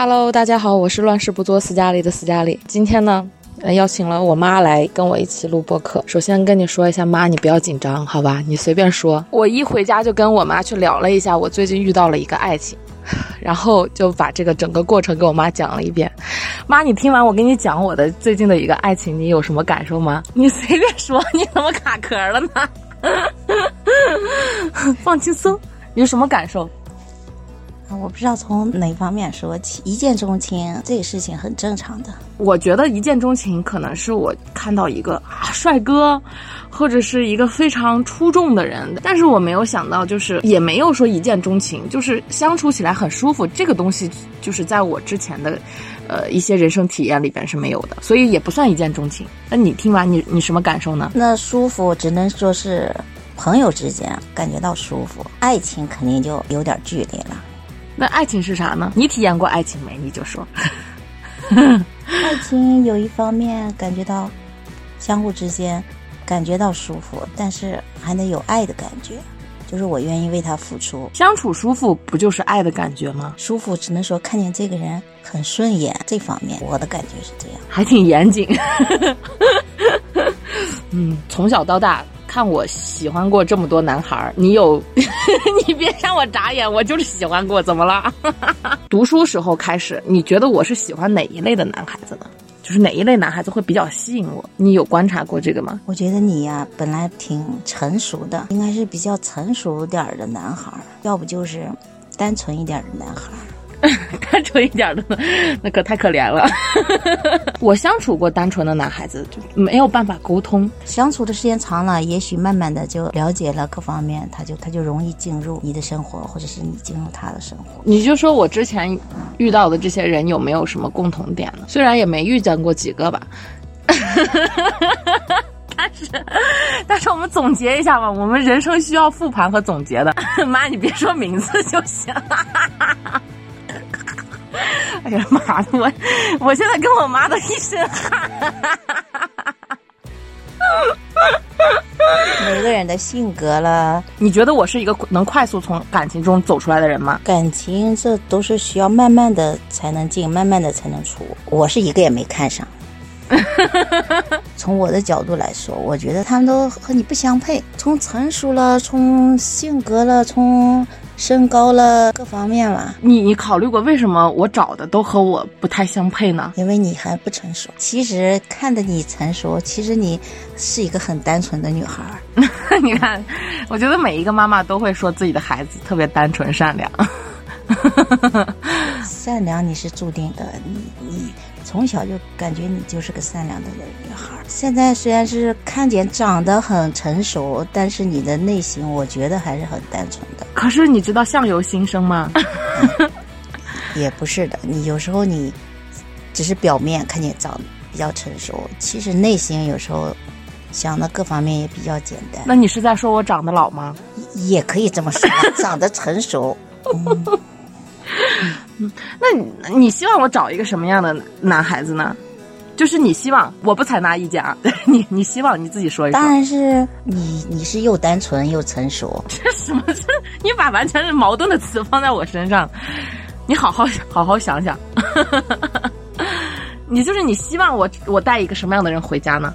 Hello，大家好，我是乱世不作斯嘉丽的斯嘉丽。今天呢，邀请了我妈来跟我一起录播客。首先跟你说一下，妈，你不要紧张，好吧？你随便说。我一回家就跟我妈去聊了一下，我最近遇到了一个爱情，然后就把这个整个过程给我妈讲了一遍。妈，你听完我给你讲我的最近的一个爱情，你有什么感受吗？你随便说，你怎么卡壳了呢？放轻松，有什么感受？我不知道从哪方面说起，一见钟情这个事情很正常的。我觉得一见钟情可能是我看到一个啊帅哥，或者是一个非常出众的人，但是我没有想到，就是也没有说一见钟情，就是相处起来很舒服。这个东西就是在我之前的，呃一些人生体验里边是没有的，所以也不算一见钟情。那你听完你你什么感受呢？那舒服只能说是朋友之间感觉到舒服，爱情肯定就有点距离了。那爱情是啥呢？你体验过爱情没？你就说。爱情有一方面感觉到相互之间感觉到舒服，但是还得有爱的感觉，就是我愿意为他付出。相处舒服不就是爱的感觉吗？舒服只能说看见这个人很顺眼，这方面我的感觉是这样，还挺严谨。嗯，从小到大。看我喜欢过这么多男孩儿，你有？你别让我眨眼，我就是喜欢过，怎么了？读书时候开始，你觉得我是喜欢哪一类的男孩子呢？就是哪一类男孩子会比较吸引我？你有观察过这个吗？我觉得你呀，本来挺成熟的，应该是比较成熟点儿的男孩儿，要不就是单纯一点的男孩儿。单纯一点的，那可太可怜了。我相处过单纯的男孩子，就没有办法沟通。相处的时间长了，也许慢慢的就了解了各方面，他就他就容易进入你的生活，或者是你进入他的生活。你就说我之前遇到的这些人有没有什么共同点呢？虽然也没遇见过几个吧，但是但是我们总结一下吧，我们人生需要复盘和总结的。妈，你别说名字就行。哎呀妈的，我我现在跟我妈都一身汗。每个人的性格了，你觉得我是一个能快速从感情中走出来的人吗？感情这都是需要慢慢的才能进，慢慢的才能出。我是一个也没看上。从我的角度来说，我觉得他们都和你不相配。从成熟了，从性格了，从。身高了，各方面吧。你你考虑过为什么我找的都和我不太相配呢？因为你还不成熟。其实看着你成熟，其实你是一个很单纯的女孩。你看，我觉得每一个妈妈都会说自己的孩子特别单纯善良。善良你是注定的，你你。从小就感觉你就是个善良的女孩。现在虽然是看见长得很成熟，但是你的内心，我觉得还是很单纯的。可是你知道相由心生吗？也不是的，你有时候你只是表面看见长得比较成熟，其实内心有时候想的各方面也比较简单。那你是在说我长得老吗？也可以这么说，长得成熟。嗯，那你希望我找一个什么样的男孩子呢？就是你希望我不采纳意见啊，你你希望你自己说一说。当然是你，你是又单纯又成熟。这什么？这你把完全是矛盾的词放在我身上，你好好好好想想。你就是你希望我我带一个什么样的人回家呢？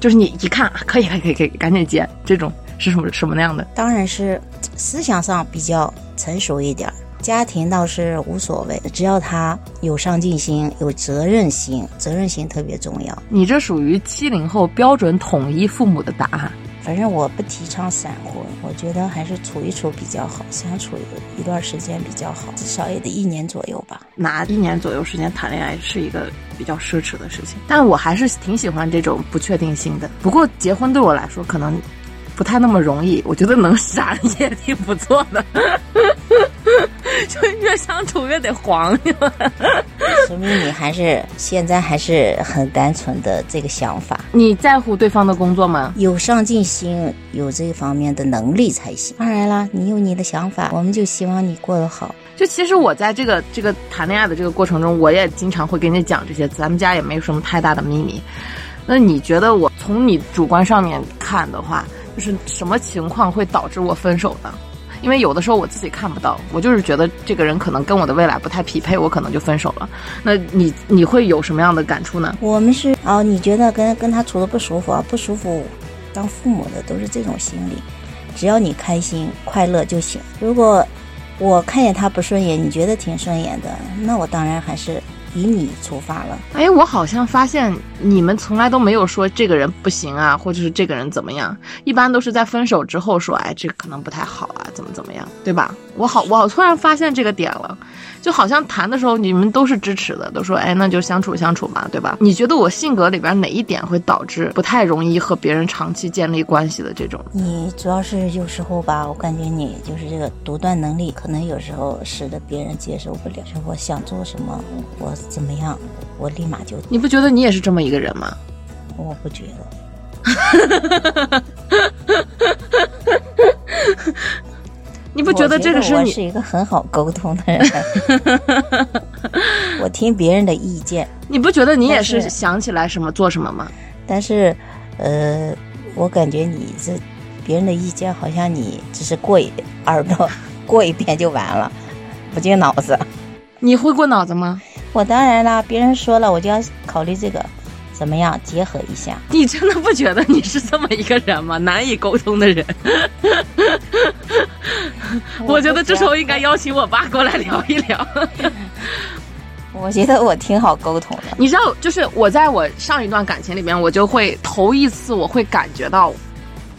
就是你一看可以可以可以可以赶紧接，这种是什么什么样的？当然是思想上比较成熟一点。家庭倒是无所谓，只要他有上进心、有责任心，责任心特别重要。你这属于七零后标准统一父母的答案。反正我不提倡闪婚，我觉得还是处一处比较好，相处一段时间比较好，至少也得一年左右吧。拿一年左右时间谈恋爱是一个比较奢侈的事情，但我还是挺喜欢这种不确定性的。不过结婚对我来说可能不太那么容易，我觉得能闪也挺不错的。就越相处越得黄，说明你还是现在还是很单纯的这个想法。你在乎对方的工作吗？有上进心，有这方面的能力才行。当然啦，你有你的想法，我们就希望你过得好。就其实我在这个这个谈恋爱的这个过程中，我也经常会跟你讲这些，咱们家也没有什么太大的秘密。那你觉得我从你主观上面看的话，就是什么情况会导致我分手呢？因为有的时候我自己看不到，我就是觉得这个人可能跟我的未来不太匹配，我可能就分手了。那你你会有什么样的感触呢？我们是哦，你觉得跟跟他处的不舒服啊？不舒服，当父母的都是这种心理，只要你开心快乐就行。如果我看见他不顺眼，你觉得挺顺眼的，那我当然还是。以你出发了，哎，我好像发现你们从来都没有说这个人不行啊，或者是这个人怎么样，一般都是在分手之后说，哎，这个可能不太好啊，怎么怎么样，对吧？我好，我突然发现这个点了。就好像谈的时候你们都是支持的，都说哎那就相处相处嘛，对吧？你觉得我性格里边哪一点会导致不太容易和别人长期建立关系的这种？你主要是有时候吧，我感觉你就是这个独断能力，可能有时候使得别人接受不了。就我想做什么，我怎么样，我立马就。你不觉得你也是这么一个人吗？我不觉得。你不觉得这个是你是一个很好沟通的人？我听别人的意见。你不觉得你也是想起来什么做什么吗？但是，呃，我感觉你这别人的意见好像你只是过一耳朵过一遍就完了，不进脑子。你会过脑子吗？我当然啦，别人说了我就要考虑这个。怎么样？结合一下。你真的不觉得你是这么一个人吗？难以沟通的人。我觉得这时候应该邀请我爸过来聊一聊。我觉得我挺好沟通的。你知道，就是我在我上一段感情里面，我就会头一次我会感觉到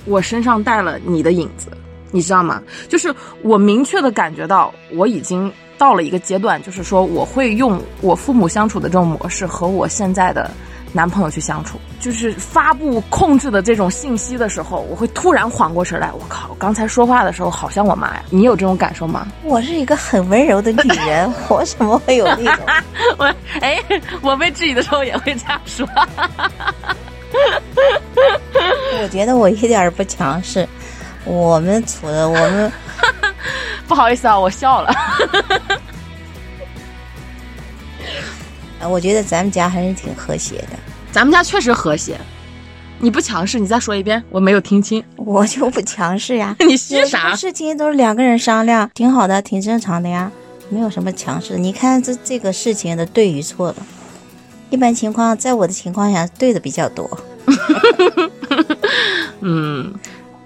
我身上带了你的影子，你知道吗？就是我明确的感觉到我已经到了一个阶段，就是说我会用我父母相处的这种模式和我现在的。男朋友去相处，就是发布控制的这种信息的时候，我会突然缓过神来。我靠，刚才说话的时候好像我妈呀！你有这种感受吗？我是一个很温柔的女人，我怎么会有那种？我哎，我被质疑的时候也会这样说。我觉得我一点儿不强势。我们处的，我们 不好意思啊，我笑了。我觉得咱们家还是挺和谐的。咱们家确实和谐。你不强势，你再说一遍，我没有听清。我就不强势呀。你虚啥？事情都是两个人商量，挺好的，挺正常的呀，没有什么强势。你看这这个事情的对与错的，一般情况，在我的情况下，对的比较多。嗯，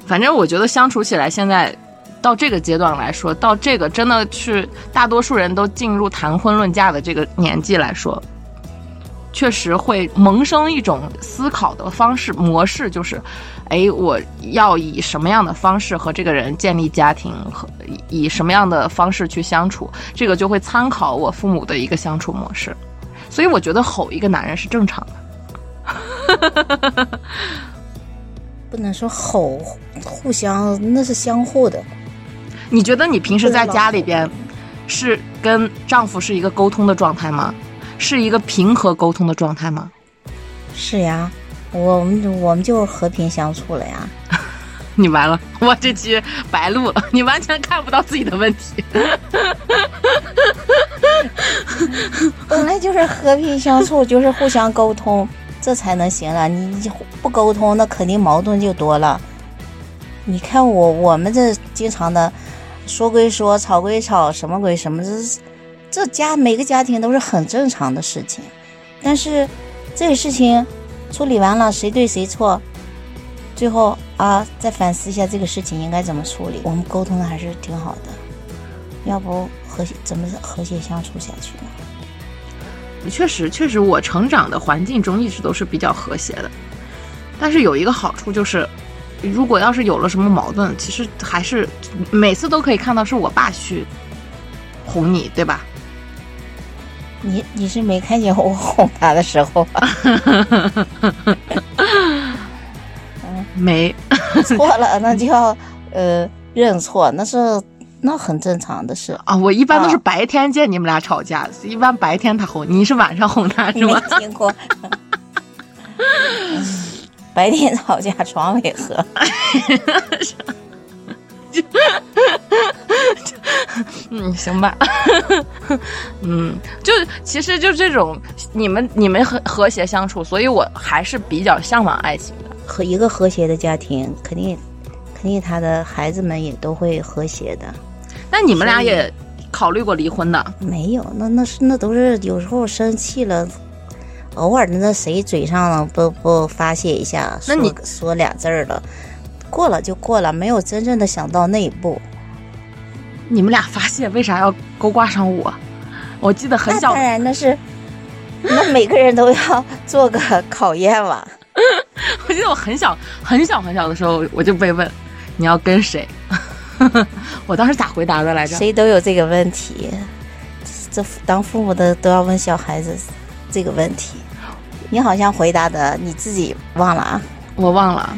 反正我觉得相处起来，现在到这个阶段来说，到这个真的是大多数人都进入谈婚论嫁的这个年纪来说。确实会萌生一种思考的方式模式，就是，哎，我要以什么样的方式和这个人建立家庭，和以什么样的方式去相处，这个就会参考我父母的一个相处模式。所以我觉得吼一个男人是正常的，不能说吼，互相那是相互的。你觉得你平时在家里边是跟丈夫是一个沟通的状态吗？是一个平和沟通的状态吗？是呀，我们我们就和平相处了呀。你完了，我这期白录了，你完全看不到自己的问题。本来就是和平相处，就是互相沟通，这才能行了。你不沟通，那肯定矛盾就多了。你看我我们这经常的说归说，吵归吵，什么归什么，这是。这家每个家庭都是很正常的事情，但是这个事情处理完了，谁对谁错，最后啊再反思一下这个事情应该怎么处理。我们沟通的还是挺好的，要不和谐怎么和谐相处下去呢？确实，确实，我成长的环境中一直都是比较和谐的。但是有一个好处就是，如果要是有了什么矛盾，其实还是每次都可以看到是我爸去哄你，对吧？你你是没看见我 哄他的时候啊？没错了，那就要呃认错，那是那很正常的事啊。我一般都是白天见你们俩吵架，一般白天他哄你，是晚上哄他是吗？没听过。白天吵架床尾和。嗯，行吧。嗯，就其实就这种，你们你们和和谐相处，所以我还是比较向往爱情的。和一个和谐的家庭，肯定肯定他的孩子们也都会和谐的。那你们俩也考虑过离婚的？没有，那那是那都是有时候生气了，偶尔的那谁嘴上不不发泄一下，那你说俩字儿了，过了就过了，没有真正的想到那一步。你们俩发泄为啥要勾挂上我？我记得很小，当然那是，那每个人都要做个考验嘛。我记得我很小很小很小的时候，我就被问你要跟谁，我当时咋回答的来着？谁都有这个问题，这当父母的都要问小孩子这个问题。你好像回答的你自己忘了啊？我忘了。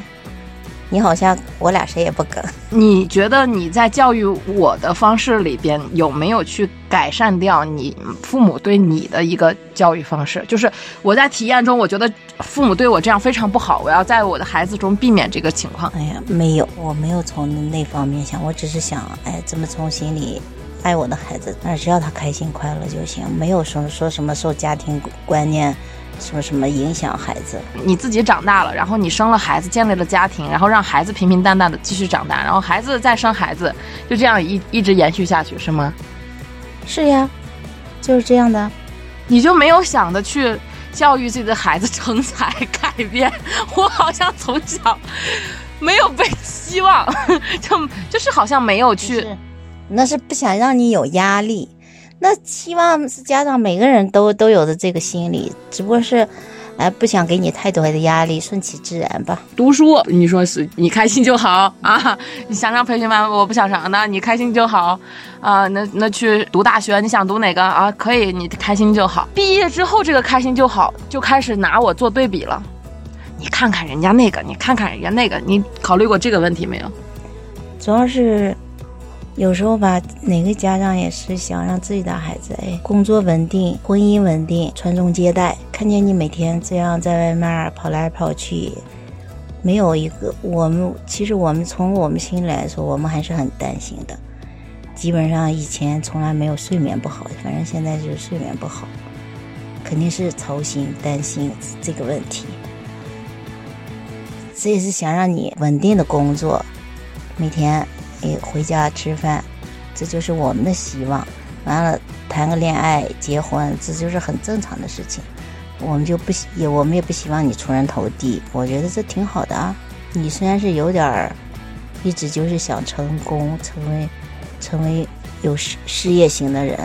你好像我俩谁也不跟。你觉得你在教育我的方式里边有没有去改善掉你父母对你的一个教育方式？就是我在体验中，我觉得父母对我这样非常不好，我要在我的孩子中避免这个情况。哎呀，没有，我没有从那方面想，我只是想，哎，怎么从心里爱我的孩子，那只要他开心快乐就行，没有说说什么受家庭观念。什么什么影响孩子？你自己长大了，然后你生了孩子，建立了家庭，然后让孩子平平淡淡的继续长大，然后孩子再生孩子，就这样一一直延续下去，是吗？是呀，就是这样的。你就没有想着去教育自己的孩子成才改变？我好像从小没有被希望，就就是好像没有去，那是不想让你有压力。那希望是家长每个人都都有的这个心理，只不过是，哎，不想给你太多的压力，顺其自然吧。读书，你说是你开心就好啊。你想上培训班，我不想上，那你开心就好啊。那那去读大学，你想读哪个啊？可以，你开心就好。毕业之后，这个开心就好就开始拿我做对比了。你看看人家那个，你看看人家那个，你考虑过这个问题没有？主要是。有时候吧，哪个家长也是想让自己的孩子哎，工作稳定，婚姻稳定，传宗接代。看见你每天这样在外面跑来跑去，没有一个我们，其实我们从我们心里来说，我们还是很担心的。基本上以前从来没有睡眠不好，反正现在就是睡眠不好，肯定是操心担心这个问题。这也是想让你稳定的工作，每天。哎，回家吃饭，这就是我们的希望。完了，谈个恋爱、结婚，这就是很正常的事情。我们就不也，我们也不希望你出人头地。我觉得这挺好的啊。你虽然是有点儿，一直就是想成功，成为成为有事事业型的人，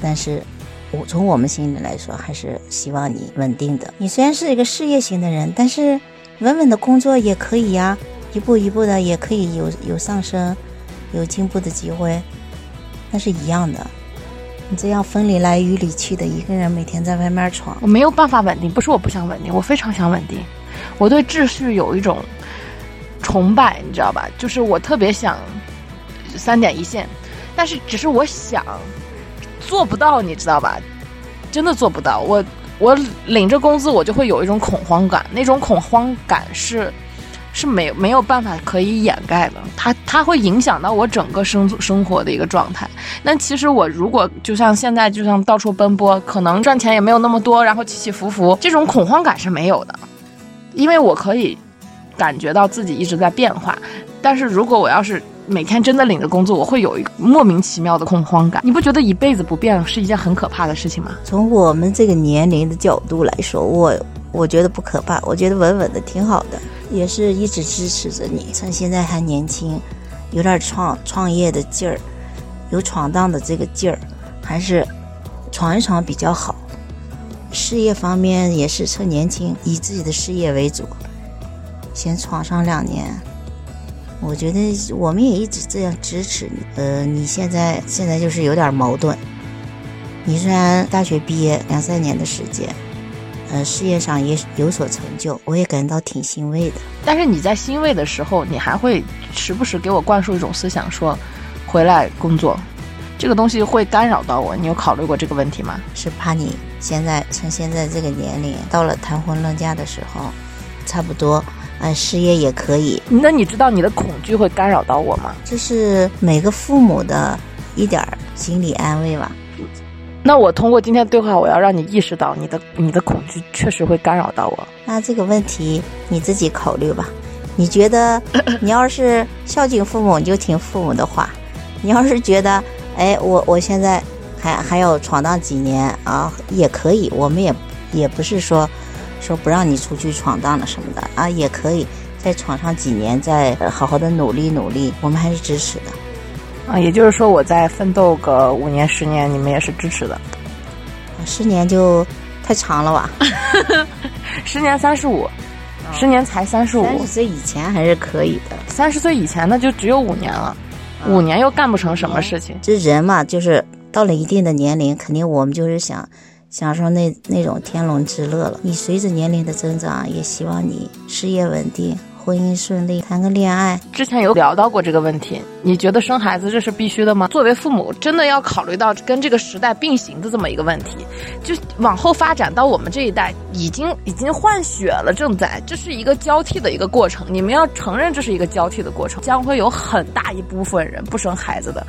但是我从我们心里来说，还是希望你稳定的。你虽然是一个事业型的人，但是稳稳的工作也可以呀。一步一步的也可以有有上升，有进步的机会，那是一样的。你这样风里来雨里去的一个人，每天在外面闯，我没有办法稳定。不是我不想稳定，我非常想稳定。我对秩序有一种崇拜，你知道吧？就是我特别想三点一线，但是只是我想做不到，你知道吧？真的做不到。我我领着工资，我就会有一种恐慌感，那种恐慌感是。是没没有办法可以掩盖的，它它会影响到我整个生生活的一个状态。那其实我如果就像现在，就像到处奔波，可能赚钱也没有那么多，然后起起伏伏，这种恐慌感是没有的，因为我可以感觉到自己一直在变化。但是如果我要是每天真的领着工作，我会有一个莫名其妙的恐慌感。你不觉得一辈子不变是一件很可怕的事情吗？从我们这个年龄的角度来说，我我觉得不可怕，我觉得稳稳的挺好的。也是一直支持着你，趁现在还年轻，有点创创业的劲儿，有闯荡的这个劲儿，还是闯一闯比较好。事业方面也是趁年轻，以自己的事业为主，先闯上两年。我觉得我们也一直这样支持你。呃，你现在现在就是有点矛盾。你虽然大学毕业两三年的时间。呃，事业上也有所成就，我也感到挺欣慰的。但是你在欣慰的时候，你还会时不时给我灌输一种思想，说回来工作，这个东西会干扰到我。你有考虑过这个问题吗？是怕你现在趁现在这个年龄，到了谈婚论嫁的时候，差不多，呃，事业也可以。那你知道你的恐惧会干扰到我吗？这是每个父母的一点心理安慰吧。那我通过今天对话，我要让你意识到你的你的恐惧确实会干扰到我。那这个问题你自己考虑吧。你觉得 你要是孝敬父母，你就听父母的话；你要是觉得，哎，我我现在还还要闯荡几年啊，也可以。我们也也不是说说不让你出去闯荡了什么的啊，也可以再闯上几年，再好好的努力努力，我们还是支持的。啊，也就是说，我再奋斗个五年十年，你们也是支持的。十年就太长了吧？十年三十五。十年才三十五，三十岁以前还是可以的。三十岁以前那就只有五年了，五年又干不成什么事情。这人嘛，就是到了一定的年龄，肯定我们就是想享受那那种天伦之乐了。你随着年龄的增长，也希望你事业稳定。婚姻顺利，谈个恋爱。之前有聊到过这个问题，你觉得生孩子这是必须的吗？作为父母，真的要考虑到跟这个时代并行的这么一个问题。就往后发展到我们这一代，已经已经换血了，正在这是一个交替的一个过程。你们要承认这是一个交替的过程，将会有很大一部分人不生孩子的，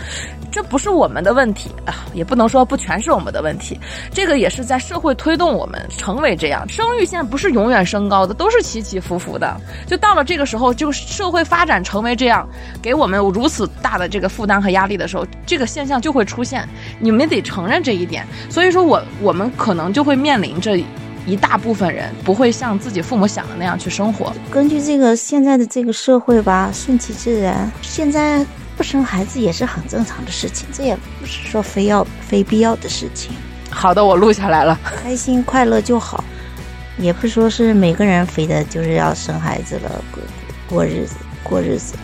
这不是我们的问题啊，也不能说不全是我们的问题。这个也是在社会推动我们成为这样。生育线不是永远升高的，都是起起伏伏的。就到了。这个时候，就社会发展成为这样，给我们如此大的这个负担和压力的时候，这个现象就会出现。你们得承认这一点。所以说我我们可能就会面临着一大部分人不会像自己父母想的那样去生活。根据这个现在的这个社会吧，顺其自然，现在不生孩子也是很正常的事情，这也不是说非要非必要的事情。好的，我录下来了，开心快乐就好。也不说是每个人非得就是要生孩子了，过过日子过日子。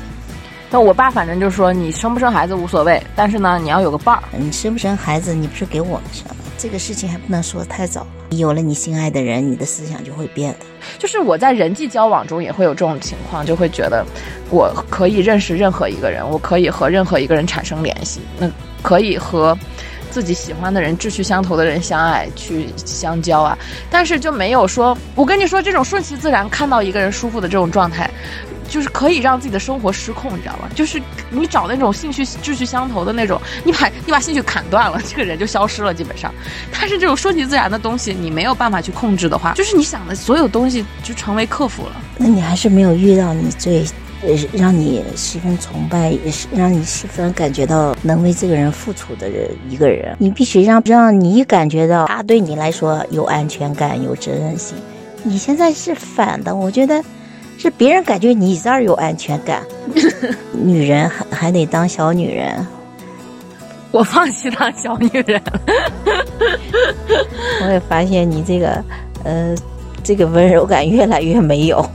那我爸反正就说你生不生孩子无所谓，但是呢你要有个伴儿。你生不生孩子，你不是给我们生，这个事情还不能说太早。有了你心爱的人，你的思想就会变的。就是我在人际交往中也会有这种情况，就会觉得我可以认识任何一个人，我可以和任何一个人产生联系，那可以和。自己喜欢的人、志趣相投的人相爱去相交啊，但是就没有说，我跟你说，这种顺其自然看到一个人舒服的这种状态，就是可以让自己的生活失控，你知道吗？就是你找那种兴趣、志趣相投的那种，你把你把兴趣砍断了，这个人就消失了，基本上。但是这种顺其自然的东西，你没有办法去控制的话，就是你想的所有东西就成为克服了。那你还是没有遇到你最。让你十分崇拜，也是让你十分感觉到能为这个人付出的人一个人。你必须让让你感觉到他对你来说有安全感、有责任心。你现在是反的，我觉得是别人感觉你这儿有安全感。女人还还得当小女人，我放弃当小女人。我也发现你这个呃，这个温柔感越来越没有。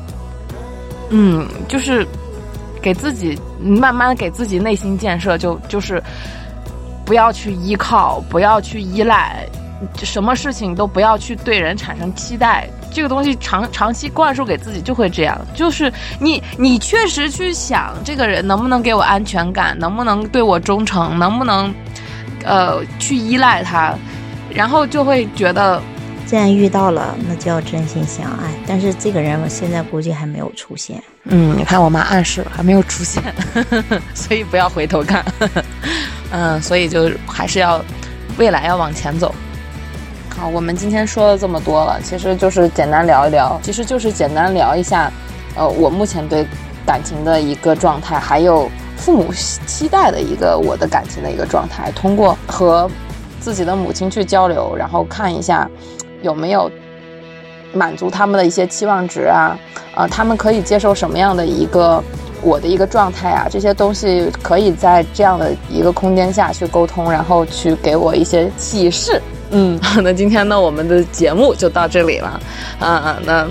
嗯，就是。给自己慢慢给自己内心建设，就就是不要去依靠，不要去依赖，什么事情都不要去对人产生期待。这个东西长长期灌输给自己就会这样，就是你你确实去想这个人能不能给我安全感，能不能对我忠诚，能不能呃去依赖他，然后就会觉得。既然遇到了，那就要真心相爱。但是这个人，我现在估计还没有出现。嗯，你看我妈暗示了，还没有出现，所以不要回头看。嗯，所以就还是要未来要往前走。好，我们今天说了这么多了，其实就是简单聊一聊，其实就是简单聊一下，呃，我目前对感情的一个状态，还有父母期待的一个我的感情的一个状态。通过和自己的母亲去交流，然后看一下。有没有满足他们的一些期望值啊？啊，他们可以接受什么样的一个我的一个状态啊？这些东西可以在这样的一个空间下去沟通，然后去给我一些启示。嗯，那今天呢，我们的节目就到这里了。嗯，那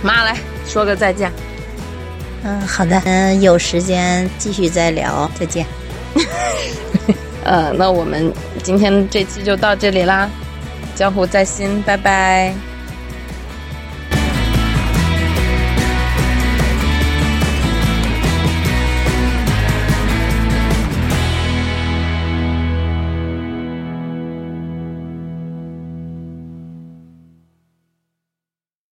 妈来说个再见。嗯，好的。嗯，有时间继续再聊。再见。呃，那我们今天这期就到这里啦。江湖在心，拜拜。